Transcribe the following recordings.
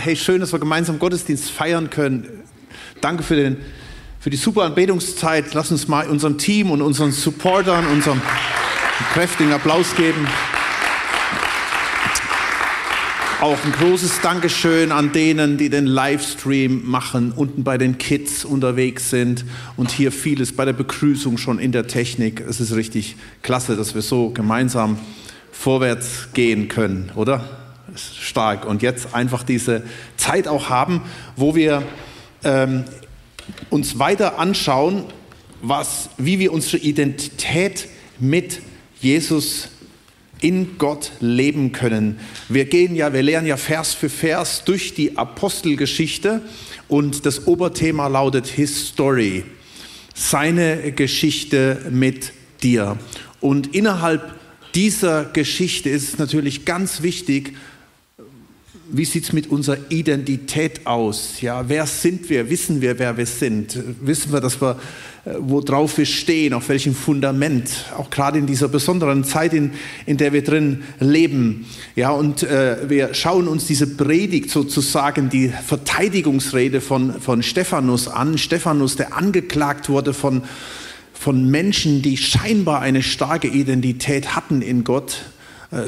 hey, schön, dass wir gemeinsam Gottesdienst feiern können. Danke für, den, für die super Anbetungszeit. Lass uns mal unserem Team und unseren Supportern, unserem kräftigen Applaus geben. Auch ein großes Dankeschön an denen, die den Livestream machen, unten bei den Kids unterwegs sind und hier vieles bei der Begrüßung schon in der Technik. Es ist richtig klasse, dass wir so gemeinsam vorwärts gehen können, oder? Stark. Und jetzt einfach diese Zeit auch haben, wo wir ähm, uns weiter anschauen, was, wie wir unsere Identität mit Jesus in Gott leben können. Wir gehen ja, wir lernen ja Vers für Vers durch die Apostelgeschichte und das Oberthema lautet His Story, seine Geschichte mit dir. Und innerhalb dieser Geschichte ist es natürlich ganz wichtig, wie sieht es mit unserer Identität aus? Ja, wer sind wir? Wissen wir, wer wir sind? Wissen wir, dass wir, äh, worauf wir stehen, auf welchem Fundament? Auch gerade in dieser besonderen Zeit, in, in der wir drin leben. Ja, und äh, wir schauen uns diese Predigt sozusagen, die Verteidigungsrede von, von Stephanus an. Stephanus, der angeklagt wurde von, von Menschen, die scheinbar eine starke Identität hatten in Gott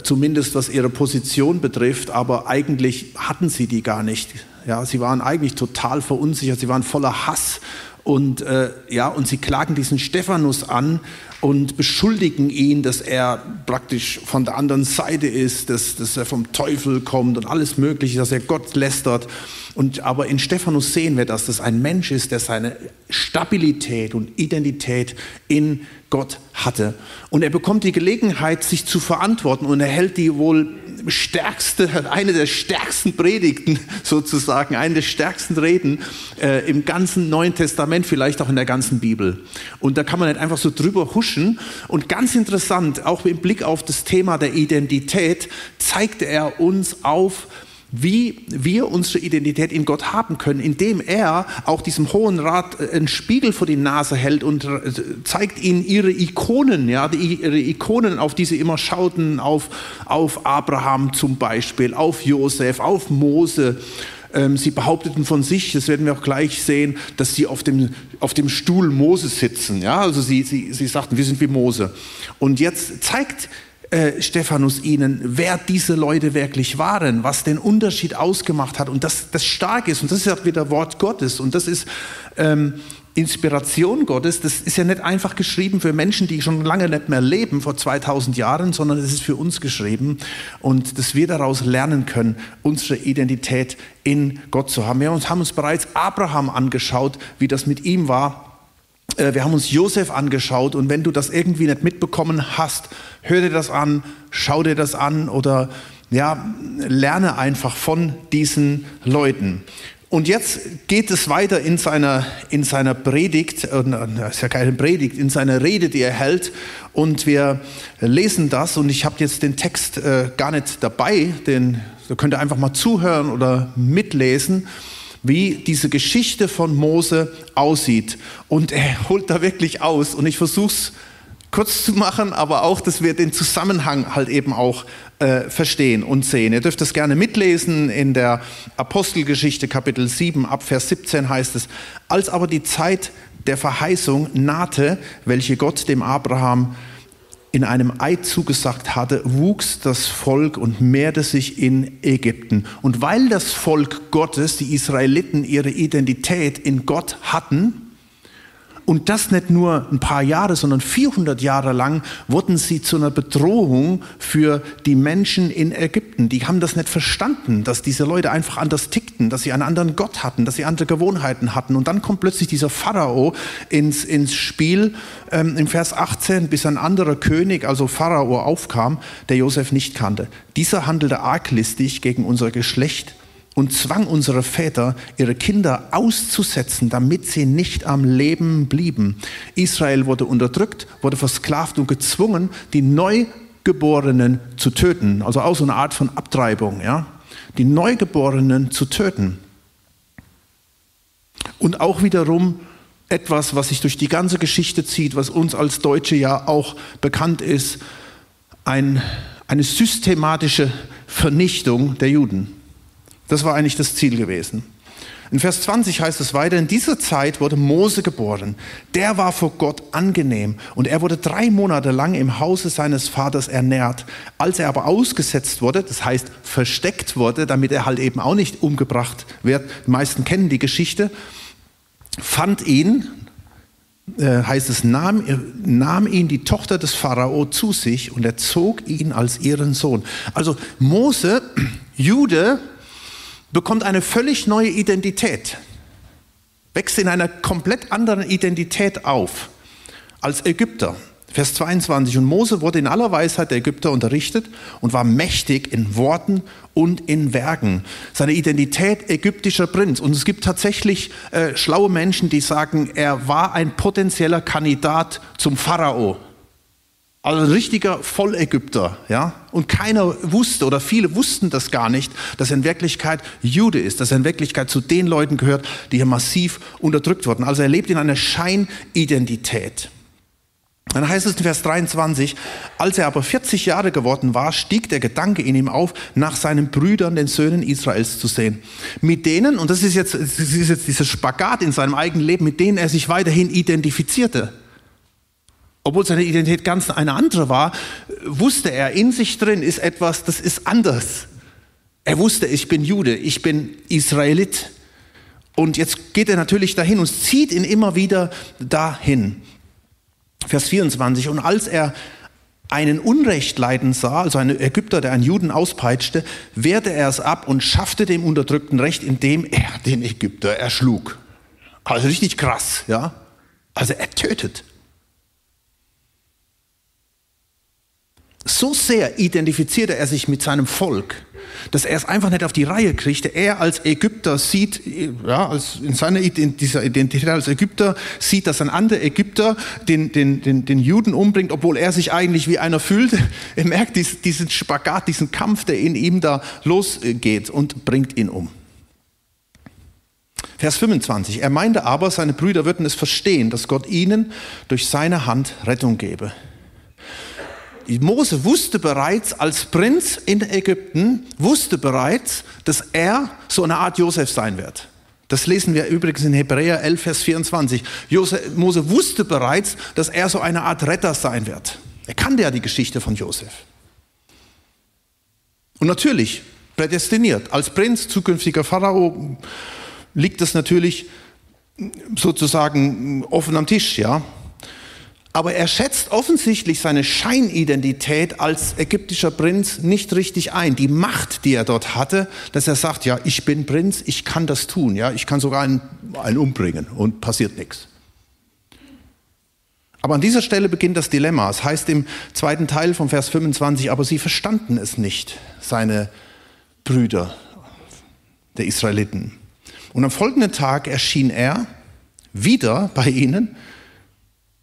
zumindest was ihre Position betrifft, aber eigentlich hatten sie die gar nicht. Ja, sie waren eigentlich total verunsichert, sie waren voller Hass und äh, ja, und sie klagen diesen Stephanus an und beschuldigen ihn, dass er praktisch von der anderen Seite ist, dass, dass er vom Teufel kommt und alles Mögliche, dass er Gott lästert. Und, aber in Stephanus sehen wir, dass das ein Mensch ist, der seine Stabilität und Identität in Gott hatte. Und er bekommt die Gelegenheit, sich zu verantworten und er hält die wohl stärkste, eine der stärksten Predigten sozusagen, eine der stärksten Reden äh, im ganzen Neuen Testament, vielleicht auch in der ganzen Bibel. Und da kann man nicht einfach so drüber huschen. Und ganz interessant, auch im Blick auf das Thema der Identität, zeigte er uns auf, wie wir unsere Identität in Gott haben können, indem er auch diesem Hohen Rat äh, einen Spiegel vor die Nase hält und äh, zeigt ihnen ihre Ikonen, ja, ihre Ikonen, auf die sie immer schauten, auf, auf Abraham zum Beispiel, auf Josef, auf Mose. Ähm, sie behaupteten von sich, das werden wir auch gleich sehen, dass sie auf dem, auf dem Stuhl Mose sitzen. Ja, also sie, sie, sie sagten, wir sind wie Mose. Und jetzt zeigt äh, Stephanus ihnen, wer diese Leute wirklich waren, was den Unterschied ausgemacht hat und das, das stark ist. Und das ist ja wieder Wort Gottes und das ist ähm, Inspiration Gottes. Das ist ja nicht einfach geschrieben für Menschen, die schon lange nicht mehr leben, vor 2000 Jahren, sondern es ist für uns geschrieben und dass wir daraus lernen können, unsere Identität in Gott zu haben. Wir haben uns bereits Abraham angeschaut, wie das mit ihm war äh, wir haben uns Josef angeschaut und wenn du das irgendwie nicht mitbekommen hast, hör dir das an, schau dir das an oder ja, lerne einfach von diesen Leuten. Und jetzt geht es weiter in seiner, in seiner Predigt, äh, ist ja keine Predigt, in seiner Rede, die er hält. Und wir lesen das und ich habe jetzt den Text äh, gar nicht dabei, den da könnt ihr einfach mal zuhören oder mitlesen wie diese Geschichte von Mose aussieht. Und er holt da wirklich aus. Und ich versuche es kurz zu machen, aber auch, dass wir den Zusammenhang halt eben auch äh, verstehen und sehen. Ihr dürft das gerne mitlesen. In der Apostelgeschichte Kapitel 7 ab Vers 17 heißt es, als aber die Zeit der Verheißung nahte, welche Gott dem Abraham in einem Eid zugesagt hatte, wuchs das Volk und mehrte sich in Ägypten. Und weil das Volk Gottes, die Israeliten, ihre Identität in Gott hatten, und das nicht nur ein paar Jahre, sondern 400 Jahre lang wurden sie zu einer Bedrohung für die Menschen in Ägypten. Die haben das nicht verstanden, dass diese Leute einfach anders tickten, dass sie einen anderen Gott hatten, dass sie andere Gewohnheiten hatten. Und dann kommt plötzlich dieser Pharao ins, ins Spiel ähm, im Vers 18, bis ein anderer König, also Pharao, aufkam, der Josef nicht kannte. Dieser handelte arglistig gegen unser Geschlecht und zwang unsere Väter, ihre Kinder auszusetzen, damit sie nicht am Leben blieben. Israel wurde unterdrückt, wurde versklavt und gezwungen, die Neugeborenen zu töten. Also auch so eine Art von Abtreibung, ja. Die Neugeborenen zu töten. Und auch wiederum etwas, was sich durch die ganze Geschichte zieht, was uns als Deutsche ja auch bekannt ist, ein, eine systematische Vernichtung der Juden. Das war eigentlich das Ziel gewesen. In Vers 20 heißt es weiter, in dieser Zeit wurde Mose geboren. Der war vor Gott angenehm und er wurde drei Monate lang im Hause seines Vaters ernährt. Als er aber ausgesetzt wurde, das heißt versteckt wurde, damit er halt eben auch nicht umgebracht wird, die meisten kennen die Geschichte, fand ihn, äh, heißt es, nahm, nahm ihn die Tochter des Pharao zu sich und er zog ihn als ihren Sohn. Also Mose, Jude, bekommt eine völlig neue Identität, wächst in einer komplett anderen Identität auf als Ägypter. Vers 22, und Mose wurde in aller Weisheit der Ägypter unterrichtet und war mächtig in Worten und in Werken. Seine Identität ägyptischer Prinz. Und es gibt tatsächlich äh, schlaue Menschen, die sagen, er war ein potenzieller Kandidat zum Pharao. Also ein richtiger Vollägypter, ja. Und keiner wusste oder viele wussten das gar nicht, dass er in Wirklichkeit Jude ist, dass er in Wirklichkeit zu den Leuten gehört, die hier massiv unterdrückt wurden. Also er lebt in einer Scheinidentität. Dann heißt es in Vers 23, als er aber 40 Jahre geworden war, stieg der Gedanke in ihm auf, nach seinen Brüdern, den Söhnen Israels zu sehen. Mit denen, und das ist jetzt, das ist jetzt dieses Spagat in seinem eigenen Leben, mit denen er sich weiterhin identifizierte obwohl seine Identität ganz eine andere war, wusste er, in sich drin ist etwas, das ist anders. Er wusste, ich bin Jude, ich bin Israelit. Und jetzt geht er natürlich dahin und zieht ihn immer wieder dahin. Vers 24. Und als er einen Unrecht leiden sah, also einen Ägypter, der einen Juden auspeitschte, wehrte er es ab und schaffte dem Unterdrückten Recht, indem er den Ägypter erschlug. Also richtig krass, ja. Also er tötet. So sehr identifizierte er sich mit seinem Volk, dass er es einfach nicht auf die Reihe kriegte. Er als Ägypter sieht, ja, als in seiner dieser Identität als Ägypter sieht, dass ein anderer Ägypter den, den, den, den Juden umbringt, obwohl er sich eigentlich wie einer fühlt. Er merkt diesen Spagat, diesen Kampf, der in ihm da losgeht und bringt ihn um. Vers 25. Er meinte aber, seine Brüder würden es verstehen, dass Gott ihnen durch seine Hand Rettung gebe. Mose wusste bereits als Prinz in Ägypten, wusste bereits, dass er so eine Art Josef sein wird. Das lesen wir übrigens in Hebräer 11, Vers 24. Josef, Mose wusste bereits, dass er so eine Art Retter sein wird. Er kannte ja die Geschichte von Josef. Und natürlich, prädestiniert, als Prinz, zukünftiger Pharao, liegt das natürlich sozusagen offen am Tisch, ja. Aber er schätzt offensichtlich seine Scheinidentität als ägyptischer Prinz nicht richtig ein. Die Macht, die er dort hatte, dass er sagt, ja, ich bin Prinz, ich kann das tun, ja, ich kann sogar einen, einen umbringen und passiert nichts. Aber an dieser Stelle beginnt das Dilemma. Es heißt im zweiten Teil von Vers 25, aber sie verstanden es nicht, seine Brüder der Israeliten. Und am folgenden Tag erschien er wieder bei ihnen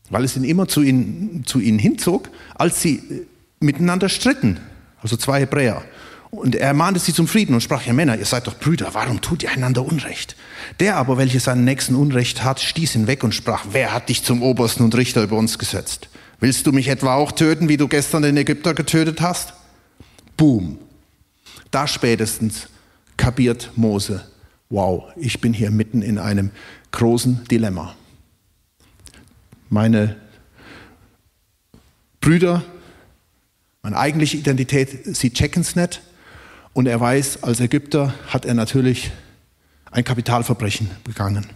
weil es ihn immer zu ihnen, zu ihnen hinzog, als sie äh, miteinander stritten, also zwei Hebräer. Und er ermahnte sie zum Frieden und sprach, ja Männer, ihr seid doch Brüder, warum tut ihr einander Unrecht? Der aber, welcher seinen Nächsten Unrecht hat, stieß ihn weg und sprach, wer hat dich zum Obersten und Richter über uns gesetzt? Willst du mich etwa auch töten, wie du gestern den Ägypter getötet hast? Boom. Da spätestens kapiert Mose, wow, ich bin hier mitten in einem großen Dilemma meine Brüder, meine eigentliche Identität, sie checken es nicht. Und er weiß, als Ägypter hat er natürlich ein Kapitalverbrechen begangen.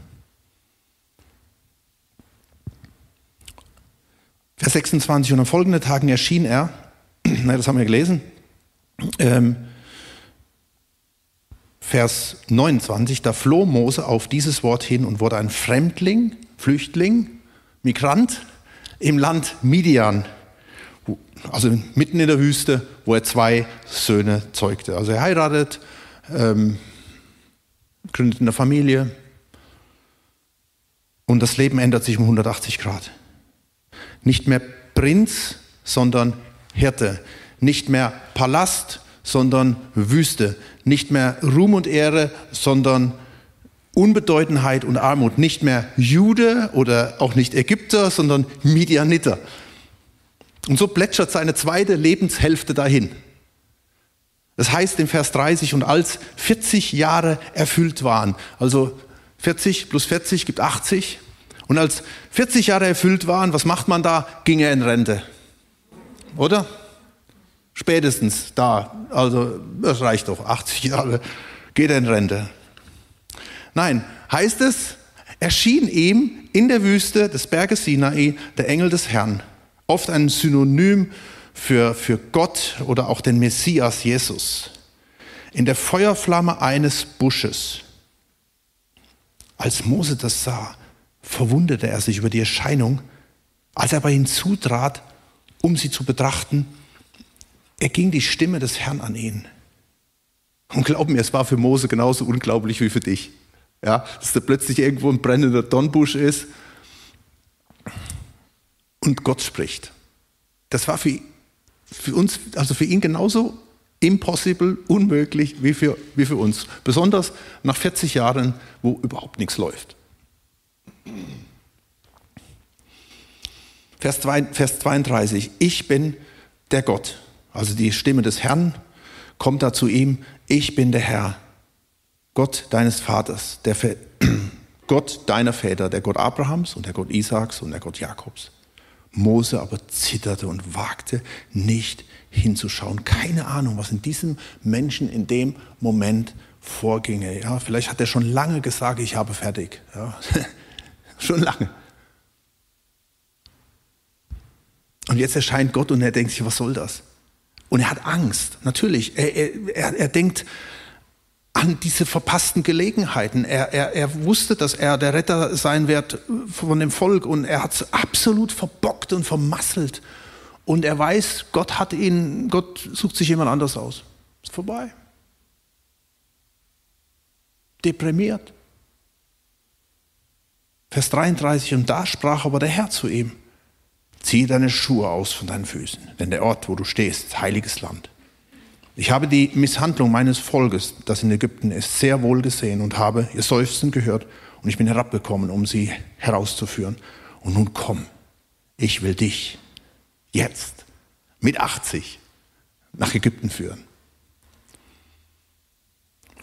Vers 26, und am folgenden Tagen erschien er, das haben wir gelesen, ähm, Vers 29, da floh Mose auf dieses Wort hin und wurde ein Fremdling, Flüchtling, Migrant im Land Midian, also mitten in der Wüste, wo er zwei Söhne zeugte. Also er heiratet, ähm, gründet eine Familie und das Leben ändert sich um 180 Grad. Nicht mehr Prinz, sondern Hirte. Nicht mehr Palast, sondern Wüste. Nicht mehr Ruhm und Ehre, sondern Unbedeutendheit und Armut. Nicht mehr Jude oder auch nicht Ägypter, sondern Midianiter. Und so plätschert seine zweite Lebenshälfte dahin. Das heißt im Vers 30, und als 40 Jahre erfüllt waren, also 40 plus 40 gibt 80, und als 40 Jahre erfüllt waren, was macht man da? Ging er in Rente. Oder? Spätestens da. Also, das reicht doch. 80 Jahre geht er in Rente. Nein, heißt es, erschien ihm in der Wüste des Berges Sinai der Engel des Herrn. Oft ein Synonym für, für Gott oder auch den Messias Jesus. In der Feuerflamme eines Busches. Als Mose das sah, verwunderte er sich über die Erscheinung. Als er bei ihnen zutrat, um sie zu betrachten, erging die Stimme des Herrn an ihn. Und glaub mir, es war für Mose genauso unglaublich wie für dich. Ja, dass da plötzlich irgendwo ein brennender Dornbusch ist und Gott spricht. Das war für, für uns, also für ihn genauso impossible, unmöglich wie für, wie für uns. Besonders nach 40 Jahren, wo überhaupt nichts läuft. Vers 32, ich bin der Gott. Also die Stimme des Herrn kommt da zu ihm, ich bin der Herr, Gott deines Vaters, der Gott deiner Väter, der Gott Abrahams und der Gott Isaaks und der Gott Jakobs. Mose aber zitterte und wagte nicht hinzuschauen. Keine Ahnung, was in diesem Menschen in dem Moment vorginge. Ja, vielleicht hat er schon lange gesagt, ich habe fertig. Ja, schon lange. Und jetzt erscheint Gott und er denkt sich, was soll das? Und er hat Angst, natürlich. Er, er, er denkt an diese verpassten Gelegenheiten. Er, er, er wusste, dass er der Retter sein wird von dem Volk und er hat es absolut verbockt und vermasselt. Und er weiß, Gott hat ihn, Gott sucht sich jemand anders aus. Ist vorbei. Deprimiert. Vers 33, und da sprach aber der Herr zu ihm, zieh deine Schuhe aus von deinen Füßen, denn der Ort, wo du stehst, ist heiliges Land. Ich habe die Misshandlung meines Volkes, das in Ägypten ist, sehr wohl gesehen und habe ihr Seufzen gehört und ich bin herabgekommen, um sie herauszuführen. Und nun komm, ich will dich jetzt mit 80 nach Ägypten führen.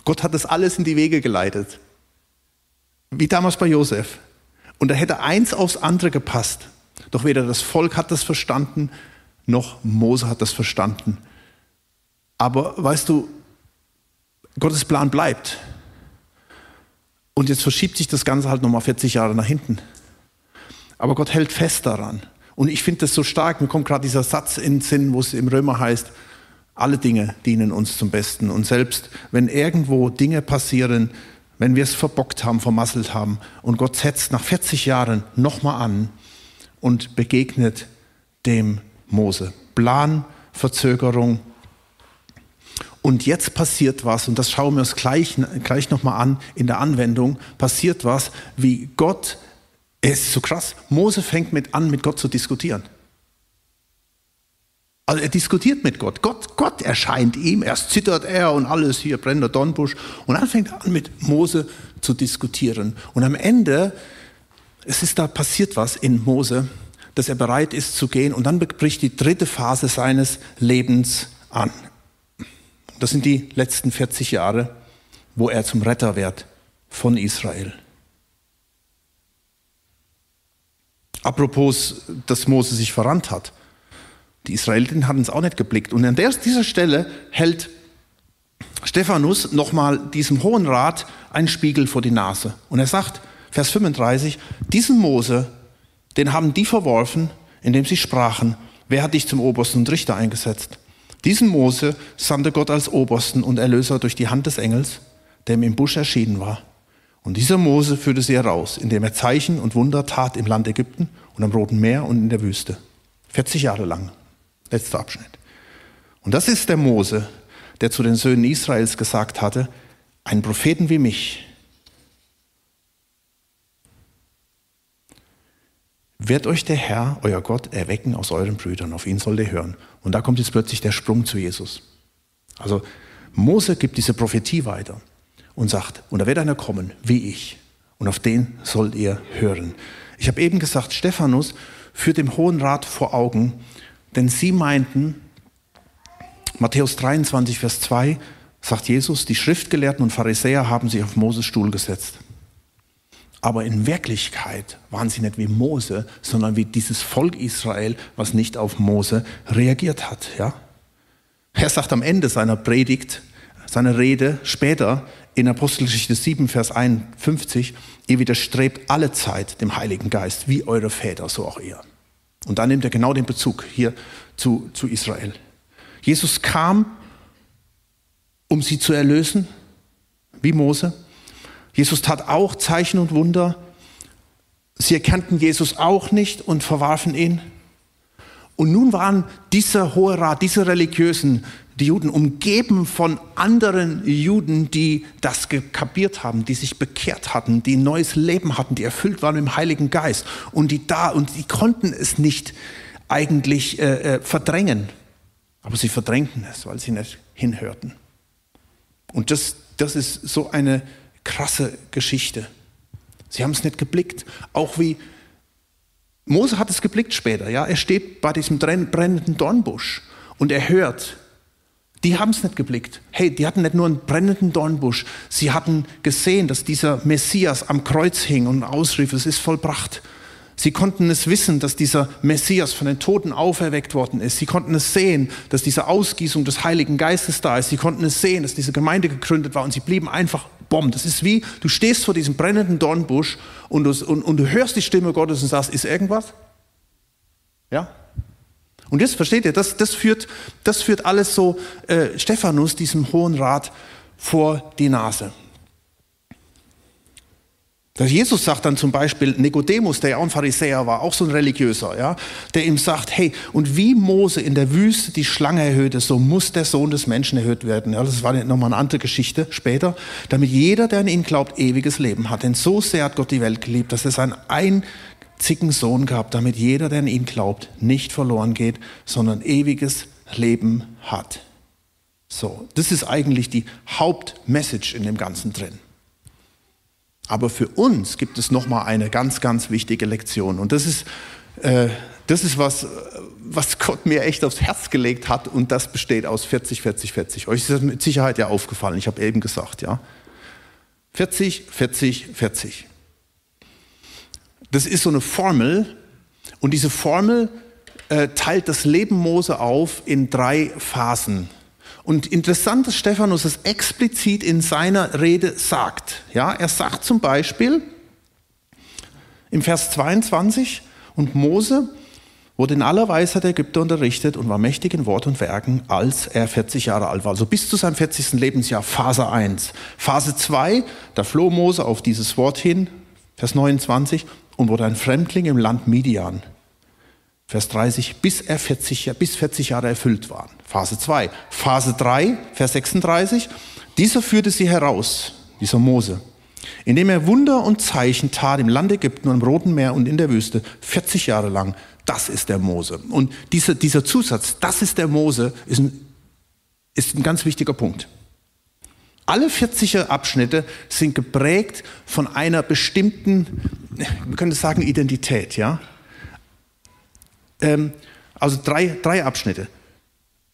Gott hat das alles in die Wege geleitet, wie damals bei Josef. Und da hätte eins aufs andere gepasst. Doch weder das Volk hat das verstanden, noch Mose hat das verstanden. Aber weißt du, Gottes Plan bleibt. Und jetzt verschiebt sich das Ganze halt nochmal 40 Jahre nach hinten. Aber Gott hält fest daran. Und ich finde das so stark. Mir kommt gerade dieser Satz in den Sinn, wo es im Römer heißt, alle Dinge dienen uns zum Besten. Und selbst wenn irgendwo Dinge passieren, wenn wir es verbockt haben, vermasselt haben und Gott setzt nach 40 Jahren nochmal an und begegnet dem Mose. Plan, Verzögerung. Und jetzt passiert was, und das schauen wir uns gleich, gleich nochmal an in der Anwendung, passiert was, wie Gott, es ist so krass, Mose fängt mit an, mit Gott zu diskutieren. Also er diskutiert mit Gott. Gott, Gott erscheint ihm, erst zittert er und alles hier brennt der Dornbusch. Und dann fängt er an mit Mose zu diskutieren. Und am Ende, es ist da passiert was in Mose, dass er bereit ist zu gehen. Und dann bricht die dritte Phase seines Lebens an. Das sind die letzten 40 Jahre, wo er zum Retter wird von Israel. Apropos, dass Mose sich verrannt hat. Die Israeliten hatten es auch nicht geblickt. Und an dieser Stelle hält Stephanus nochmal diesem Hohen Rat einen Spiegel vor die Nase. Und er sagt, Vers 35, diesen Mose, den haben die verworfen, indem sie sprachen, wer hat dich zum Obersten und Richter eingesetzt? Diesen Mose sandte Gott als Obersten und Erlöser durch die Hand des Engels, der ihm im Busch erschienen war. Und dieser Mose führte sie heraus, indem er Zeichen und Wunder tat im Land Ägypten und am Roten Meer und in der Wüste. 40 Jahre lang. Letzter Abschnitt. Und das ist der Mose, der zu den Söhnen Israels gesagt hatte, einen Propheten wie mich wird euch der Herr, euer Gott, erwecken aus euren Brüdern. Auf ihn sollt ihr hören. Und da kommt jetzt plötzlich der Sprung zu Jesus. Also Mose gibt diese Prophetie weiter und sagt, und da wird einer kommen, wie ich. Und auf den sollt ihr hören. Ich habe eben gesagt, Stephanus führt dem Hohen Rat vor Augen, denn sie meinten, Matthäus 23, Vers 2 sagt Jesus, die Schriftgelehrten und Pharisäer haben sich auf Moses Stuhl gesetzt. Aber in Wirklichkeit waren sie nicht wie Mose, sondern wie dieses Volk Israel, was nicht auf Mose reagiert hat. Ja? Er sagt am Ende seiner Predigt, seiner Rede später in Apostelgeschichte 7, Vers 51, ihr widerstrebt alle Zeit dem Heiligen Geist, wie eure Väter, so auch ihr. Und dann nimmt er genau den Bezug hier zu, zu Israel. Jesus kam, um sie zu erlösen, wie Mose. Jesus tat auch Zeichen und Wunder. Sie erkannten Jesus auch nicht und verwarfen ihn. Und nun waren dieser Hohe Rat, diese Religiösen, die Juden, umgeben von anderen Juden, die das kapiert haben, die sich bekehrt hatten, die ein neues Leben hatten, die erfüllt waren mit dem Heiligen Geist. Und die da, und die konnten es nicht eigentlich äh, äh verdrängen. Aber sie verdrängten es, weil sie nicht hinhörten. Und das, das ist so eine krasse Geschichte. Sie haben es nicht geblickt. Auch wie Mose hat es geblickt später. Ja, er steht bei diesem brennenden Dornbusch und er hört. Die haben es nicht geblickt. Hey, die hatten nicht nur einen brennenden Dornbusch. Sie hatten gesehen, dass dieser Messias am Kreuz hing und ausrief: Es ist vollbracht. Sie konnten es wissen, dass dieser Messias von den Toten auferweckt worden ist. Sie konnten es sehen, dass diese Ausgießung des Heiligen Geistes da ist. Sie konnten es sehen, dass diese Gemeinde gegründet war und sie blieben einfach bomb. Das ist wie, du stehst vor diesem brennenden Dornbusch und du, und, und du hörst die Stimme Gottes und sagst, ist irgendwas? Ja? Und jetzt versteht ihr, das, das, führt, das führt alles so äh, Stephanus, diesem Hohen Rat, vor die Nase. Jesus sagt dann zum Beispiel Nikodemus, der ja auch ein Pharisäer war, auch so ein Religiöser, ja, der ihm sagt, hey, und wie Mose in der Wüste die Schlange erhöhte, so muss der Sohn des Menschen erhöht werden. Ja, das war nochmal eine andere Geschichte später, damit jeder, der an ihn glaubt, ewiges Leben hat. Denn so sehr hat Gott die Welt geliebt, dass er seinen einzigen Sohn gab, damit jeder, der an ihn glaubt, nicht verloren geht, sondern ewiges Leben hat. So, das ist eigentlich die Hauptmessage in dem Ganzen drin. Aber für uns gibt es nochmal eine ganz, ganz wichtige Lektion. Und das ist, äh, das ist was, was Gott mir echt aufs Herz gelegt hat. Und das besteht aus 40, 40, 40. Euch ist das mit Sicherheit ja aufgefallen. Ich habe eben gesagt, ja. 40, 40, 40. Das ist so eine Formel. Und diese Formel äh, teilt das Leben Mose auf in drei Phasen. Und interessant, dass Stephanus es explizit in seiner Rede sagt. Ja, er sagt zum Beispiel im Vers 22, und Mose wurde in aller Weisheit der Ägypter unterrichtet und war mächtig in Wort und Werken, als er 40 Jahre alt war. Also bis zu seinem 40. Lebensjahr, Phase 1. Phase 2, da floh Mose auf dieses Wort hin, Vers 29, und wurde ein Fremdling im Land Midian. Vers 30, bis er 40, bis 40 Jahre erfüllt waren. Phase 2. Phase 3, Vers 36, dieser führte sie heraus, dieser Mose, indem er Wunder und Zeichen tat im Land Ägypten und im Roten Meer und in der Wüste, 40 Jahre lang. Das ist der Mose. Und dieser, dieser Zusatz, das ist der Mose, ist ein, ist ein ganz wichtiger Punkt. Alle 40er Abschnitte sind geprägt von einer bestimmten, wir können sagen, Identität, ja ähm, also drei, drei Abschnitte.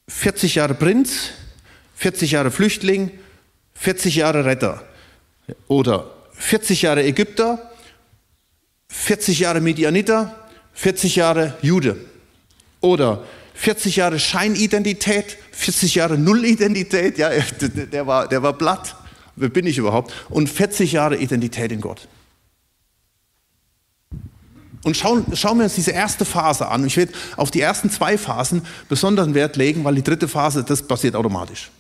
40 Jahre Prinz, 40 Jahre Flüchtling, 40 Jahre Retter. Oder 40 Jahre Ägypter, 40 Jahre Medianiter, 40 Jahre Jude. Oder 40 Jahre Scheinidentität, 40 Jahre Nullidentität, ja, der war, der war blatt. Wer bin ich überhaupt? Und 40 Jahre Identität in Gott. Und schauen, schauen wir uns diese erste Phase an. Ich werde auf die ersten zwei Phasen besonderen Wert legen, weil die dritte Phase, das passiert automatisch.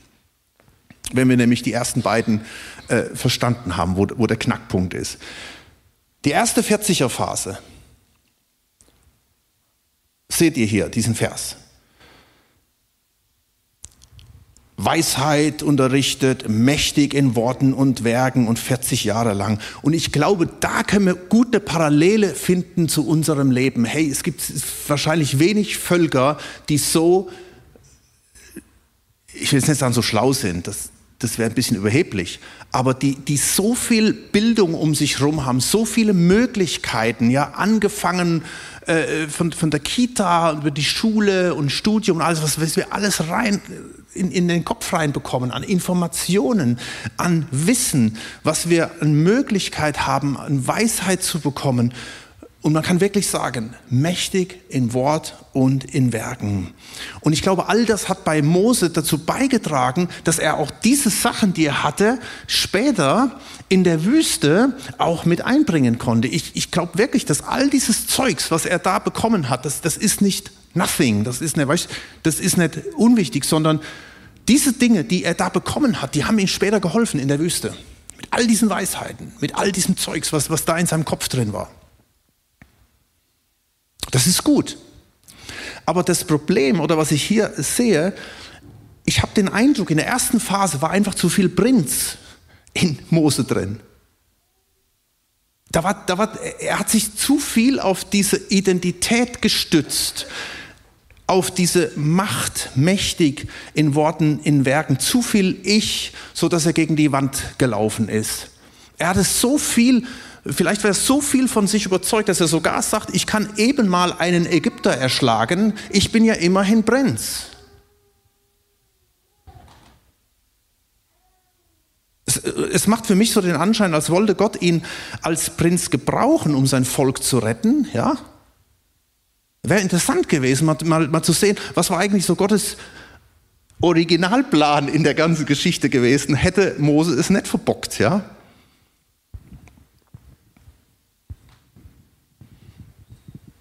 Wenn wir nämlich die ersten beiden äh, verstanden haben, wo, wo der Knackpunkt ist. Die erste 40er Phase, seht ihr hier, diesen Vers. Weisheit unterrichtet, mächtig in Worten und Werken und 40 Jahre lang. Und ich glaube, da können wir gut eine Parallele finden zu unserem Leben. Hey, es gibt wahrscheinlich wenig Völker, die so, ich will jetzt nicht sagen, so schlau sind. Das, das wäre ein bisschen überheblich, aber die, die so viel Bildung um sich herum haben, so viele Möglichkeiten, ja, angefangen äh, von, von der Kita über die Schule und Studium und alles, was, was wir alles rein in, in den Kopf reinbekommen, an Informationen, an Wissen, was wir an Möglichkeit haben, an Weisheit zu bekommen. Und man kann wirklich sagen, mächtig in Wort und in Werken. Und ich glaube, all das hat bei Mose dazu beigetragen, dass er auch diese Sachen, die er hatte, später in der Wüste auch mit einbringen konnte. Ich, ich glaube wirklich, dass all dieses Zeugs, was er da bekommen hat, das, das ist nicht nothing, das ist nicht, weißt, das ist nicht unwichtig, sondern diese Dinge, die er da bekommen hat, die haben ihm später geholfen in der Wüste. Mit all diesen Weisheiten, mit all diesem Zeugs, was, was da in seinem Kopf drin war. Das ist gut. Aber das Problem oder was ich hier sehe, ich habe den Eindruck, in der ersten Phase war einfach zu viel Prinz in Mose drin. Da war, da war, er hat sich zu viel auf diese Identität gestützt, auf diese Macht, mächtig in Worten, in Werken, zu viel Ich, so dass er gegen die Wand gelaufen ist. Er hatte so viel Vielleicht wäre er so viel von sich überzeugt, dass er sogar sagt, ich kann eben mal einen Ägypter erschlagen, ich bin ja immerhin Prinz. Es, es macht für mich so den Anschein, als wollte Gott ihn als Prinz gebrauchen, um sein Volk zu retten. Ja? Wäre interessant gewesen, mal, mal, mal zu sehen, was war eigentlich so Gottes Originalplan in der ganzen Geschichte gewesen, hätte Mose es nicht verbockt, ja?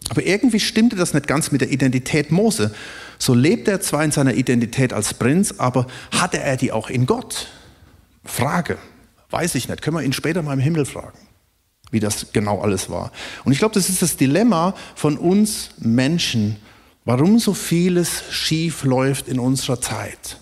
Aber irgendwie stimmte das nicht ganz mit der Identität Mose. So lebte er zwar in seiner Identität als Prinz, aber hatte er die auch in Gott? Frage, weiß ich nicht. Können wir ihn später mal im Himmel fragen, wie das genau alles war. Und ich glaube, das ist das Dilemma von uns Menschen, warum so vieles schief läuft in unserer Zeit.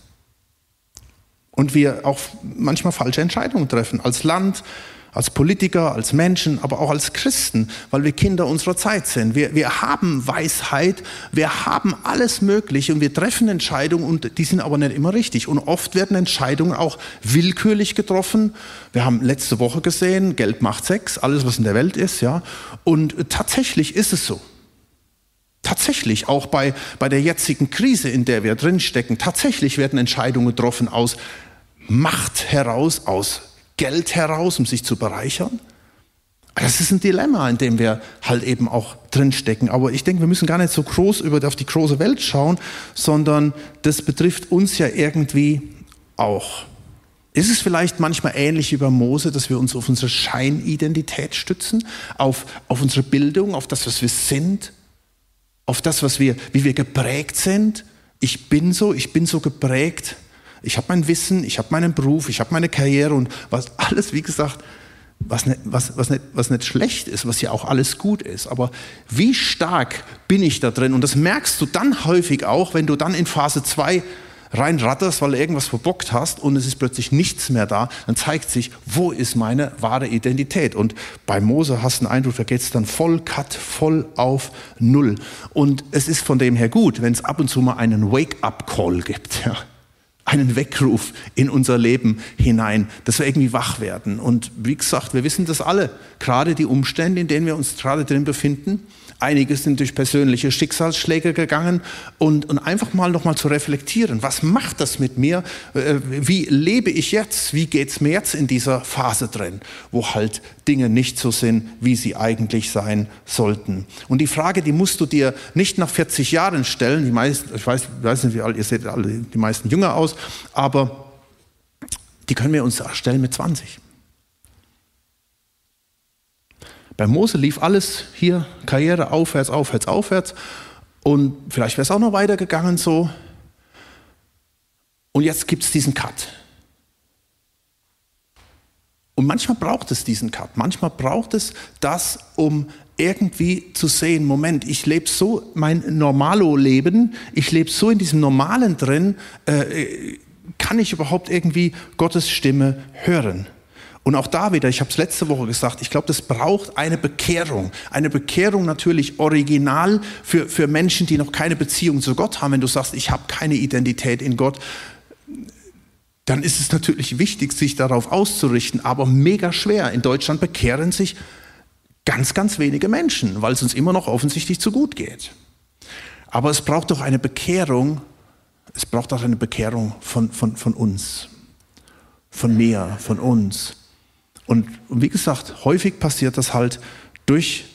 Und wir auch manchmal falsche Entscheidungen treffen als Land, als Politiker, als Menschen, aber auch als Christen, weil wir Kinder unserer Zeit sind. Wir, wir haben Weisheit, wir haben alles Mögliche und wir treffen Entscheidungen und die sind aber nicht immer richtig. Und oft werden Entscheidungen auch willkürlich getroffen. Wir haben letzte Woche gesehen, Geld macht Sex, alles was in der Welt ist, ja. Und tatsächlich ist es so. Tatsächlich, auch bei, bei der jetzigen Krise, in der wir drinstecken, tatsächlich werden Entscheidungen getroffen aus Macht heraus, aus Geld heraus, um sich zu bereichern? Das ist ein Dilemma, in dem wir halt eben auch drinstecken. Aber ich denke, wir müssen gar nicht so groß über auf die große Welt schauen, sondern das betrifft uns ja irgendwie auch. Ist es vielleicht manchmal ähnlich wie bei Mose, dass wir uns auf unsere Scheinidentität stützen, auf, auf unsere Bildung, auf das, was wir sind, auf das, was wir, wie wir geprägt sind? Ich bin so, ich bin so geprägt ich habe mein Wissen, ich habe meinen Beruf, ich habe meine Karriere und was alles, wie gesagt, was nicht, was, was, nicht, was nicht schlecht ist, was ja auch alles gut ist. Aber wie stark bin ich da drin? Und das merkst du dann häufig auch, wenn du dann in Phase 2 reinratterst, weil du irgendwas verbockt hast und es ist plötzlich nichts mehr da, dann zeigt sich, wo ist meine wahre Identität. Und bei Mose hast du einen Eindruck, da geht es dann voll cut, voll auf Null. Und es ist von dem her gut, wenn es ab und zu mal einen Wake-up-Call gibt. Ja einen Weckruf in unser Leben hinein, dass wir irgendwie wach werden. Und wie gesagt, wir wissen das alle, gerade die Umstände, in denen wir uns gerade drin befinden, Einige sind durch persönliche Schicksalsschläge gegangen und, und einfach mal nochmal zu reflektieren, was macht das mit mir? Äh, wie lebe ich jetzt? Wie geht es mir jetzt in dieser Phase drin, wo halt Dinge nicht so sind, wie sie eigentlich sein sollten? Und die Frage, die musst du dir nicht nach 40 Jahren stellen. Die meisten, ich weiß, weiß nicht, wie alt, ihr seht alle die meisten jünger aus, aber die können wir uns stellen mit 20. Bei Mose lief alles hier, Karriere aufwärts, aufwärts, aufwärts. Und vielleicht wäre es auch noch weitergegangen so. Und jetzt gibt es diesen Cut. Und manchmal braucht es diesen Cut. Manchmal braucht es das, um irgendwie zu sehen, Moment, ich lebe so mein Normalo-Leben, ich lebe so in diesem Normalen drin, äh, kann ich überhaupt irgendwie Gottes Stimme hören? Und auch da wieder, ich habe es letzte Woche gesagt, ich glaube, das braucht eine Bekehrung. Eine Bekehrung natürlich original für, für Menschen, die noch keine Beziehung zu Gott haben. Wenn du sagst, ich habe keine Identität in Gott, dann ist es natürlich wichtig, sich darauf auszurichten, aber mega schwer. In Deutschland bekehren sich ganz, ganz wenige Menschen, weil es uns immer noch offensichtlich zu gut geht. Aber es braucht doch eine Bekehrung, es braucht auch eine Bekehrung von, von, von uns, von mir, von uns. Und, und wie gesagt, häufig passiert das halt durch,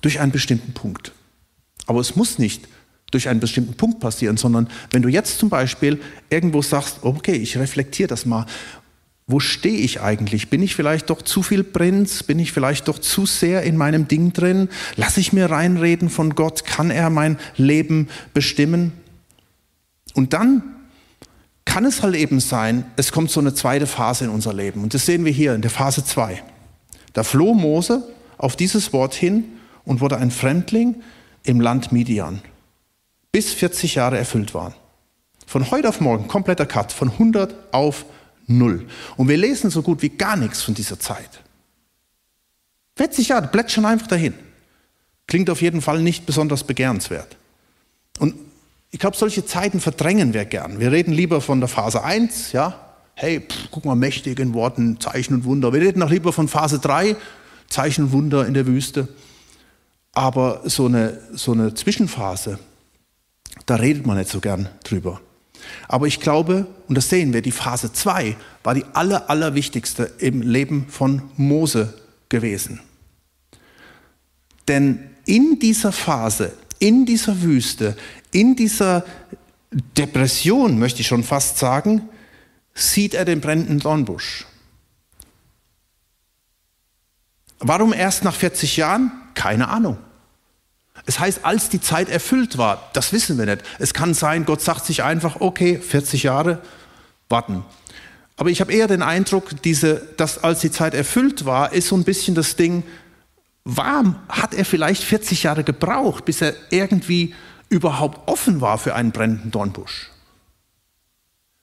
durch einen bestimmten Punkt. Aber es muss nicht durch einen bestimmten Punkt passieren, sondern wenn du jetzt zum Beispiel irgendwo sagst, okay, ich reflektiere das mal, wo stehe ich eigentlich? Bin ich vielleicht doch zu viel Prinz? Bin ich vielleicht doch zu sehr in meinem Ding drin? Lass ich mir reinreden von Gott? Kann er mein Leben bestimmen? Und dann kann es halt eben sein, es kommt so eine zweite Phase in unser Leben. Und das sehen wir hier in der Phase 2. Da floh Mose auf dieses Wort hin und wurde ein Fremdling im Land Midian bis 40 Jahre erfüllt waren. Von heute auf morgen kompletter Cut, von 100 auf 0. Und wir lesen so gut wie gar nichts von dieser Zeit. 40 Jahre plätschern einfach dahin. Klingt auf jeden Fall nicht besonders begehrenswert. Und ich glaube, solche Zeiten verdrängen wir gern. Wir reden lieber von der Phase 1, ja, hey, pff, guck mal, mächtig in Worten, Zeichen und Wunder. Wir reden auch lieber von Phase 3, Zeichen und Wunder in der Wüste. Aber so eine, so eine Zwischenphase, da redet man nicht so gern drüber. Aber ich glaube, und das sehen wir, die Phase 2 war die aller, allerwichtigste im Leben von Mose gewesen. Denn in dieser Phase, in dieser Wüste, in dieser Depression, möchte ich schon fast sagen, sieht er den brennenden Dornbusch. Warum erst nach 40 Jahren? Keine Ahnung. Es heißt, als die Zeit erfüllt war, das wissen wir nicht. Es kann sein, Gott sagt sich einfach, okay, 40 Jahre, warten. Aber ich habe eher den Eindruck, diese, dass als die Zeit erfüllt war, ist so ein bisschen das Ding, warum hat er vielleicht 40 Jahre gebraucht, bis er irgendwie überhaupt offen war für einen brennenden Dornbusch?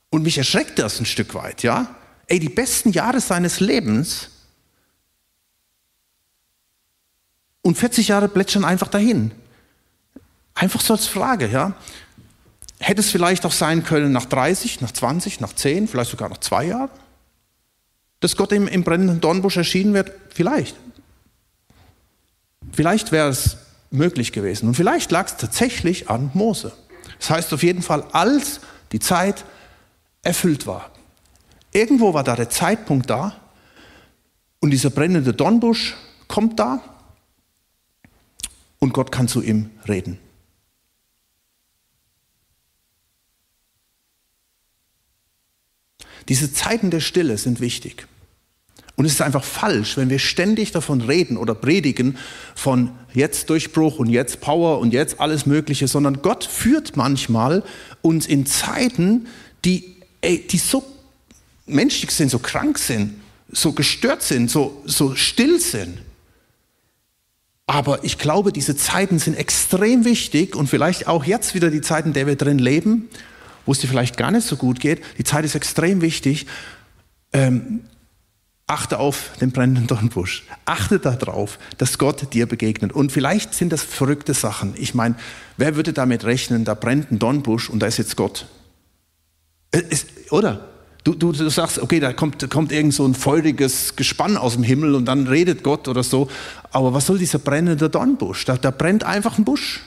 Und mich erschreckt das ein Stück weit, ja? Ey, die besten Jahre seines Lebens Und 40 Jahre plätschern einfach dahin. Einfach so als Frage, ja. Hätte es vielleicht auch sein können nach 30, nach 20, nach 10, vielleicht sogar nach zwei Jahren? Dass Gott im, im brennenden Dornbusch erschienen wird? Vielleicht. Vielleicht wäre es möglich gewesen. Und vielleicht lag es tatsächlich an Mose. Das heißt auf jeden Fall, als die Zeit erfüllt war. Irgendwo war da der Zeitpunkt da und dieser brennende Dornbusch kommt da und Gott kann zu ihm reden. Diese Zeiten der Stille sind wichtig. Und es ist einfach falsch, wenn wir ständig davon reden oder predigen von jetzt Durchbruch und jetzt Power und jetzt alles Mögliche, sondern Gott führt manchmal uns in Zeiten, die, ey, die so menschlich sind, so krank sind, so gestört sind, so, so still sind. Aber ich glaube, diese Zeiten sind extrem wichtig und vielleicht auch jetzt wieder die Zeiten, in der wir drin leben, wo es dir vielleicht gar nicht so gut geht. Die Zeit ist extrem wichtig. Ähm, achte auf den brennenden Dornbusch. Achte darauf, dass Gott dir begegnet. Und vielleicht sind das verrückte Sachen. Ich meine, wer würde damit rechnen, da brennt ein Dornbusch und da ist jetzt Gott? Es, oder? Du, du, du sagst, okay, da kommt, kommt irgend so ein feuriges Gespann aus dem Himmel und dann redet Gott oder so. Aber was soll dieser brennende Dornbusch? Da, da brennt einfach ein Busch.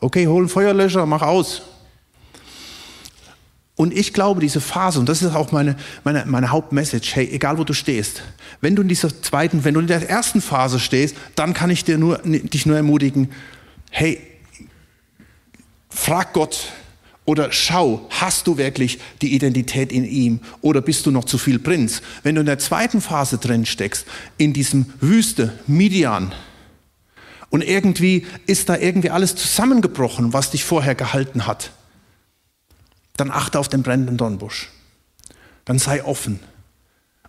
Okay, hol einen Feuerlöscher, mach aus. Und ich glaube, diese Phase, und das ist auch meine, meine, meine Hauptmessage, hey, egal wo du stehst, wenn du in dieser zweiten, wenn du in der ersten Phase stehst, dann kann ich dir nur, dich nur ermutigen, hey, frag Gott, oder schau, hast du wirklich die Identität in ihm oder bist du noch zu viel Prinz? Wenn du in der zweiten Phase drin steckst, in diesem Wüste, Midian, und irgendwie ist da irgendwie alles zusammengebrochen, was dich vorher gehalten hat, dann achte auf den brennenden Dornbusch. Dann sei offen.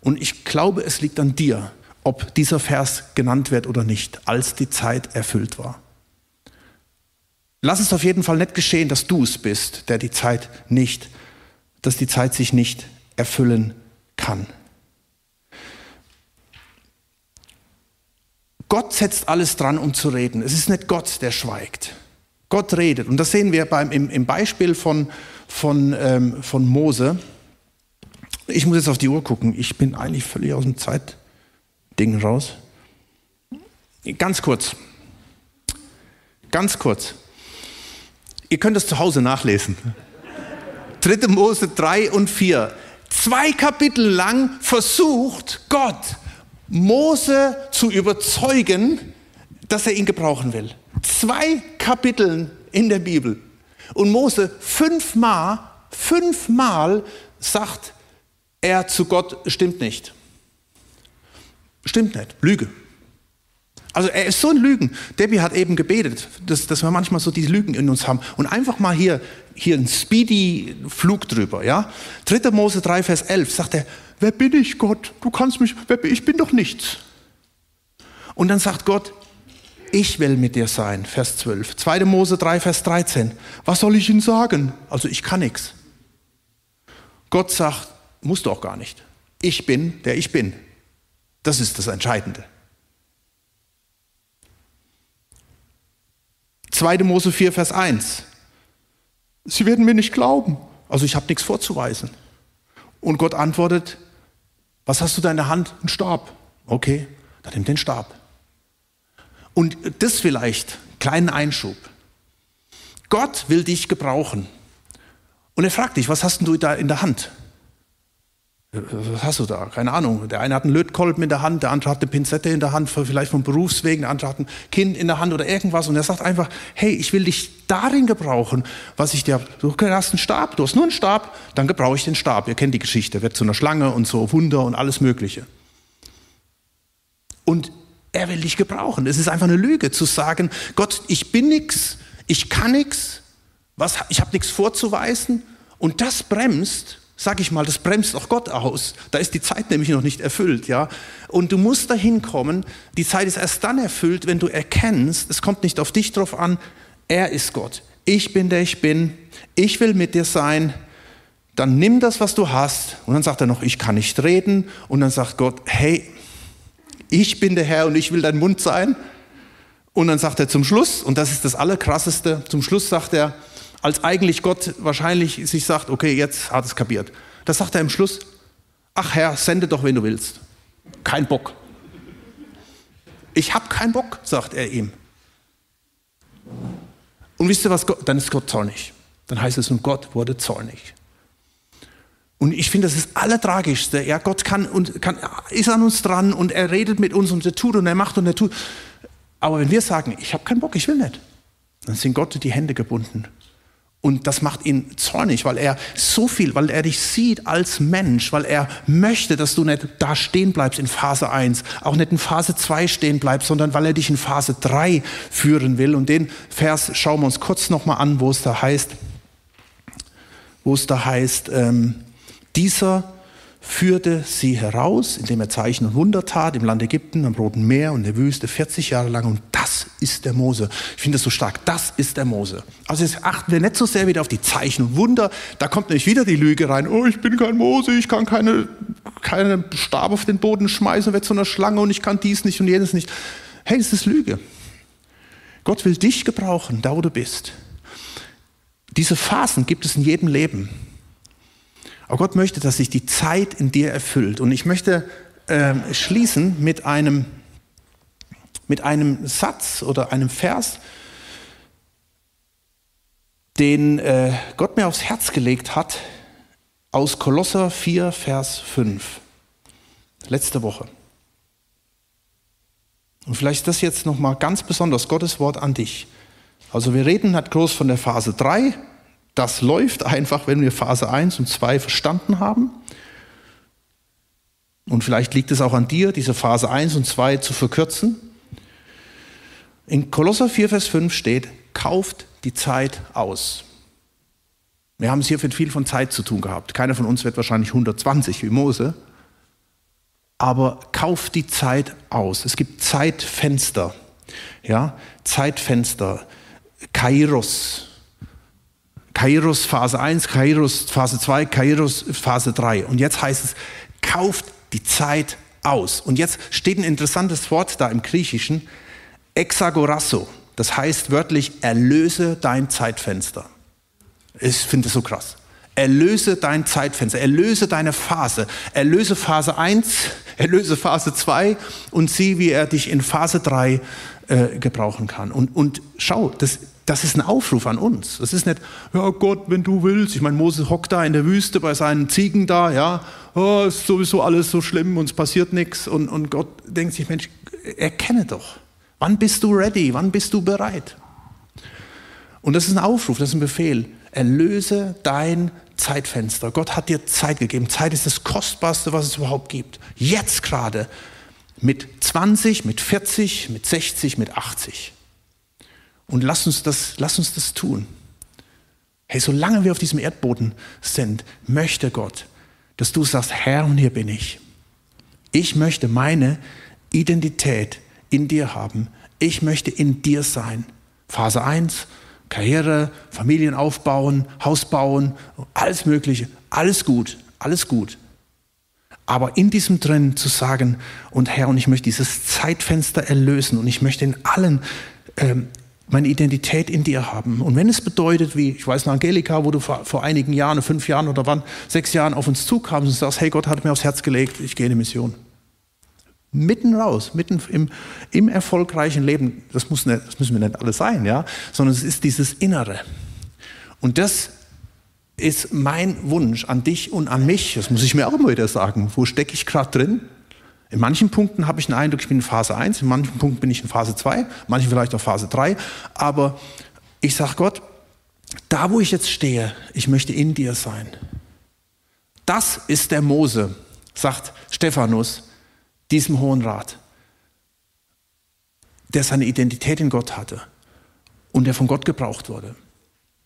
Und ich glaube, es liegt an dir, ob dieser Vers genannt wird oder nicht, als die Zeit erfüllt war. Lass es auf jeden Fall nicht geschehen, dass du es bist, der die Zeit nicht, dass die Zeit sich nicht erfüllen kann. Gott setzt alles dran, um zu reden. Es ist nicht Gott, der schweigt. Gott redet. Und das sehen wir beim, im, im Beispiel von, von, ähm, von Mose. Ich muss jetzt auf die Uhr gucken. Ich bin eigentlich völlig aus dem Zeitding raus. Ganz kurz. Ganz kurz. Ihr könnt das zu Hause nachlesen. 3. Mose 3 und 4. Zwei Kapitel lang versucht Gott, Mose zu überzeugen, dass er ihn gebrauchen will. Zwei Kapiteln in der Bibel. Und Mose fünfmal, fünfmal sagt er zu Gott, stimmt nicht. Stimmt nicht, Lüge. Also er ist so ein Lügen. Debbie hat eben gebetet, dass, dass wir manchmal so diese Lügen in uns haben. Und einfach mal hier, hier einen speedy Flug drüber. Ja? 3. Mose 3, Vers 11 sagt er, wer bin ich Gott? Du kannst mich, ich bin doch nichts. Und dann sagt Gott, ich will mit dir sein, Vers 12. 2. Mose 3, Vers 13. Was soll ich Ihnen sagen? Also ich kann nichts. Gott sagt, musst du auch gar nicht. Ich bin, der ich bin. Das ist das Entscheidende. 2. Mose 4, Vers 1. Sie werden mir nicht glauben. Also ich habe nichts vorzuweisen. Und Gott antwortet, was hast du da in der Hand? Ein Stab. Okay, dann nimm den Stab. Und das vielleicht, kleinen Einschub. Gott will dich gebrauchen. Und er fragt dich, was hast du da in der Hand? Was hast du da? Keine Ahnung. Der eine hat einen Lötkolben in der Hand, der andere hat eine Pinzette in der Hand, vielleicht vom Berufswegen, der andere hat ein Kind in der Hand oder irgendwas. Und er sagt einfach, hey, ich will dich darin gebrauchen, was ich dir habe. Du hast einen Stab, du hast nur einen Stab, dann gebrauche ich den Stab. Ihr kennt die Geschichte, wird zu einer Schlange und so Wunder und alles Mögliche. Und er will dich gebrauchen. Es ist einfach eine Lüge zu sagen, Gott, ich bin nichts, ich kann nichts, ich habe nichts vorzuweisen. Und das bremst, sag ich mal, das bremst auch Gott aus. Da ist die Zeit nämlich noch nicht erfüllt, ja. Und du musst dahin kommen. Die Zeit ist erst dann erfüllt, wenn du erkennst, es kommt nicht auf dich drauf an. Er ist Gott. Ich bin der ich bin. Ich will mit dir sein. Dann nimm das, was du hast. Und dann sagt er noch, ich kann nicht reden. Und dann sagt Gott, hey, ich bin der Herr und ich will dein Mund sein. Und dann sagt er zum Schluss, und das ist das Allerkrasseste, zum Schluss sagt er, als eigentlich Gott wahrscheinlich sich sagt, okay, jetzt hat es kapiert. Da sagt er im Schluss, ach Herr, sende doch, wenn du willst. Kein Bock. Ich habe keinen Bock, sagt er ihm. Und wisst ihr was, Gott, dann ist Gott zornig. Dann heißt es, und Gott wurde zornig. Und ich finde, das ist das Allertragischste. Ja, Gott kann und kann, ist an uns dran und er redet mit uns und er tut und er macht und er tut. Aber wenn wir sagen, ich habe keinen Bock, ich will nicht, dann sind Gott die Hände gebunden. Und das macht ihn zornig, weil er so viel, weil er dich sieht als Mensch, weil er möchte, dass du nicht da stehen bleibst in Phase 1, auch nicht in Phase 2 stehen bleibst, sondern weil er dich in Phase 3 führen will. Und den Vers schauen wir uns kurz nochmal an, wo es da heißt, wo es da heißt, ähm, dieser führte sie heraus, indem er Zeichen und Wunder tat im Land Ägypten, am Roten Meer und der Wüste 40 Jahre lang. Und das ist der Mose. Ich finde das so stark. Das ist der Mose. Also jetzt achten wir nicht so sehr wieder auf die Zeichen und Wunder. Da kommt nämlich wieder die Lüge rein. Oh, ich bin kein Mose, ich kann keine, keine Stab auf den Boden schmeißen, wird zu einer Schlange und ich kann dies nicht und jenes nicht. Hey, das ist Lüge. Gott will dich gebrauchen, da wo du bist. Diese Phasen gibt es in jedem Leben. Aber Gott möchte, dass sich die Zeit in dir erfüllt. Und ich möchte äh, schließen mit einem, mit einem Satz oder einem Vers, den äh, Gott mir aufs Herz gelegt hat, aus Kolosser 4, Vers 5. Letzte Woche. Und vielleicht ist das jetzt nochmal ganz besonders Gottes Wort an dich. Also wir reden hat groß von der Phase 3, das läuft einfach, wenn wir Phase 1 und 2 verstanden haben. Und vielleicht liegt es auch an dir, diese Phase 1 und 2 zu verkürzen. In Kolosser 4, Vers 5 steht, kauft die Zeit aus. Wir haben es hier viel von Zeit zu tun gehabt. Keiner von uns wird wahrscheinlich 120 wie Mose. Aber kauft die Zeit aus. Es gibt Zeitfenster. Ja, Zeitfenster. Kairos. Kairos Phase 1, Kairos Phase 2, Kairos Phase 3. Und jetzt heißt es, kauft die Zeit aus. Und jetzt steht ein interessantes Wort da im Griechischen, Exagorasso. Das heißt wörtlich, erlöse dein Zeitfenster. Ich finde es so krass. Erlöse dein Zeitfenster, erlöse deine Phase, erlöse Phase 1, erlöse Phase 2 und sieh, wie er dich in Phase 3 äh, gebrauchen kann. Und, und schau, das, das ist ein Aufruf an uns. Das ist nicht, ja Gott, wenn du willst. Ich meine, Mose hockt da in der Wüste bei seinen Ziegen da, ja, oh, ist sowieso alles so schlimm und es passiert nichts. Und, und Gott denkt sich, Mensch, erkenne doch. Wann bist du ready? Wann bist du bereit? Und das ist ein Aufruf, das ist ein Befehl. Erlöse dein Zeitfenster. Gott hat dir Zeit gegeben. Zeit ist das Kostbarste, was es überhaupt gibt. Jetzt gerade. Mit 20, mit 40, mit 60, mit 80. Und lass uns das, lass uns das tun. Hey, solange wir auf diesem Erdboden sind, möchte Gott, dass du sagst, Herr, und hier bin ich. Ich möchte meine Identität in dir haben. Ich möchte in dir sein. Phase 1, Karriere, Familien aufbauen, Haus bauen, alles Mögliche, alles gut, alles gut. Aber in diesem drin zu sagen, und Herr, und ich möchte dieses Zeitfenster erlösen und ich möchte in allen ähm, meine Identität in dir haben. Und wenn es bedeutet, wie, ich weiß noch, Angelika, wo du vor, vor einigen Jahren, fünf Jahren oder wann, sechs Jahren auf uns zukamst und sagst, hey, Gott hat mir aufs Herz gelegt, ich gehe in die Mission. Mitten raus, mitten im, im erfolgreichen Leben. Das, muss nicht, das müssen wir nicht alles sein, ja, sondern es ist dieses Innere. Und das ist mein Wunsch an dich und an mich. Das muss ich mir auch immer wieder sagen. Wo stecke ich gerade drin? In manchen Punkten habe ich den Eindruck, ich bin in Phase 1, in manchen Punkten bin ich in Phase 2, manchen vielleicht auch Phase 3. Aber ich sage Gott, da wo ich jetzt stehe, ich möchte in dir sein. Das ist der Mose, sagt Stephanus, diesem Hohen Rat, der seine Identität in Gott hatte und der von Gott gebraucht wurde.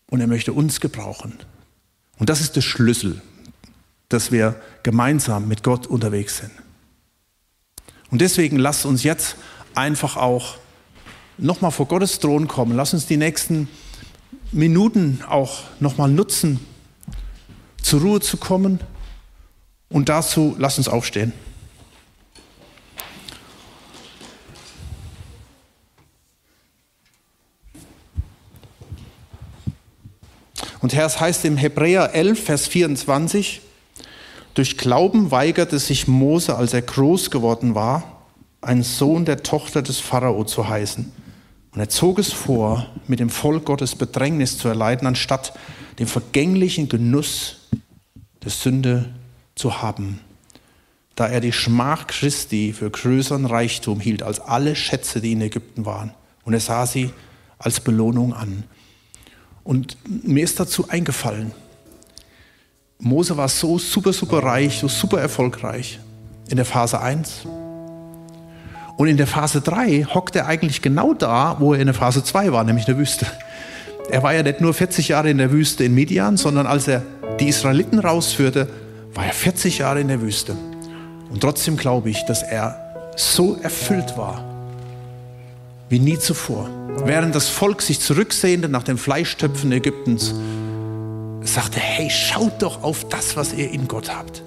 Und er möchte uns gebrauchen. Und das ist der Schlüssel, dass wir gemeinsam mit Gott unterwegs sind. Und deswegen lasst uns jetzt einfach auch nochmal vor Gottes Thron kommen. Lass uns die nächsten Minuten auch nochmal nutzen, zur Ruhe zu kommen. Und dazu lasst uns aufstehen. Und Herr, es heißt im Hebräer 11, Vers 24, durch Glauben weigerte sich Mose, als er groß geworden war, ein Sohn der Tochter des Pharao zu heißen. Und er zog es vor, mit dem Volk Gottes Bedrängnis zu erleiden, anstatt den vergänglichen Genuss der Sünde zu haben, da er die Schmach Christi für größeren Reichtum hielt als alle Schätze, die in Ägypten waren. Und er sah sie als Belohnung an. Und mir ist dazu eingefallen, Mose war so super, super reich, so super erfolgreich in der Phase 1. Und in der Phase 3 hockt er eigentlich genau da, wo er in der Phase 2 war, nämlich in der Wüste. Er war ja nicht nur 40 Jahre in der Wüste in Midian, sondern als er die Israeliten rausführte, war er 40 Jahre in der Wüste. Und trotzdem glaube ich, dass er so erfüllt war wie nie zuvor. Während das Volk sich zurücksehnte nach den Fleischtöpfen Ägyptens, sagte, hey, schaut doch auf das, was ihr in Gott habt.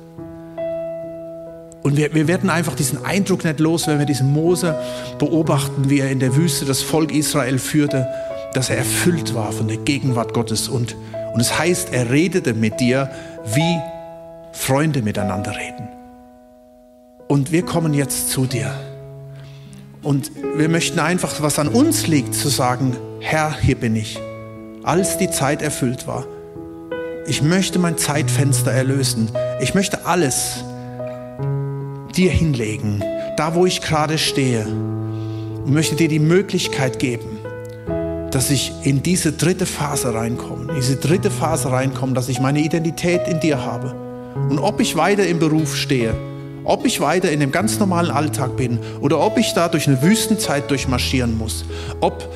Und wir, wir werden einfach diesen Eindruck nicht los, wenn wir diesen Mose beobachten, wie er in der Wüste das Volk Israel führte, dass er erfüllt war von der Gegenwart Gottes. Und, und es heißt, er redete mit dir, wie Freunde miteinander reden. Und wir kommen jetzt zu dir. Und wir möchten einfach, was an uns liegt, zu sagen, Herr, hier bin ich. Als die Zeit erfüllt war. Ich möchte mein Zeitfenster erlösen. Ich möchte alles dir hinlegen, da wo ich gerade stehe. Und möchte dir die Möglichkeit geben, dass ich in diese dritte Phase reinkomme. Diese dritte Phase reinkomme, dass ich meine Identität in dir habe. Und ob ich weiter im Beruf stehe, ob ich weiter in dem ganz normalen Alltag bin oder ob ich da durch eine Wüstenzeit durchmarschieren muss. Ob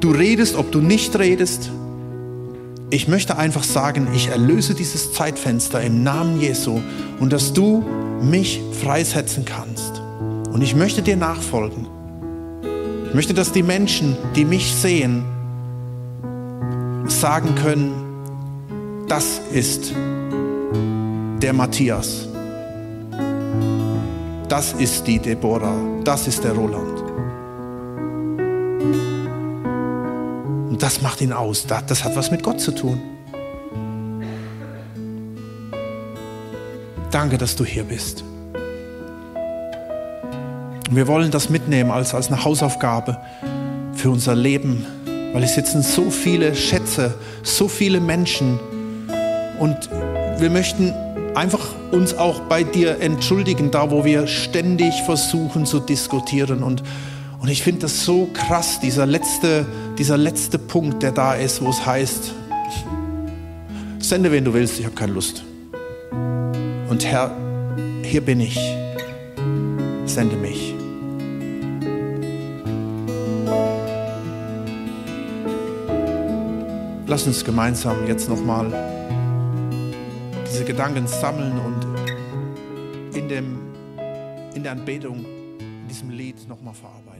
du redest, ob du nicht redest. Ich möchte einfach sagen, ich erlöse dieses Zeitfenster im Namen Jesu und dass du mich freisetzen kannst. Und ich möchte dir nachfolgen. Ich möchte, dass die Menschen, die mich sehen, sagen können, das ist der Matthias das ist die Deborah, das ist der Roland. Das macht ihn aus. Das hat was mit Gott zu tun. Danke, dass du hier bist. wir wollen das mitnehmen als, als eine Hausaufgabe für unser Leben, weil es sitzen so viele Schätze, so viele Menschen und wir möchten einfach uns auch bei dir entschuldigen, da wo wir ständig versuchen zu diskutieren. Und, und ich finde das so krass, dieser letzte, dieser letzte Punkt, der da ist, wo es heißt, sende wen du willst, ich habe keine Lust. Und Herr, hier bin ich, sende mich. Lass uns gemeinsam jetzt nochmal diese Gedanken sammeln und in, dem, in der Anbetung, in diesem Lied nochmal verarbeiten.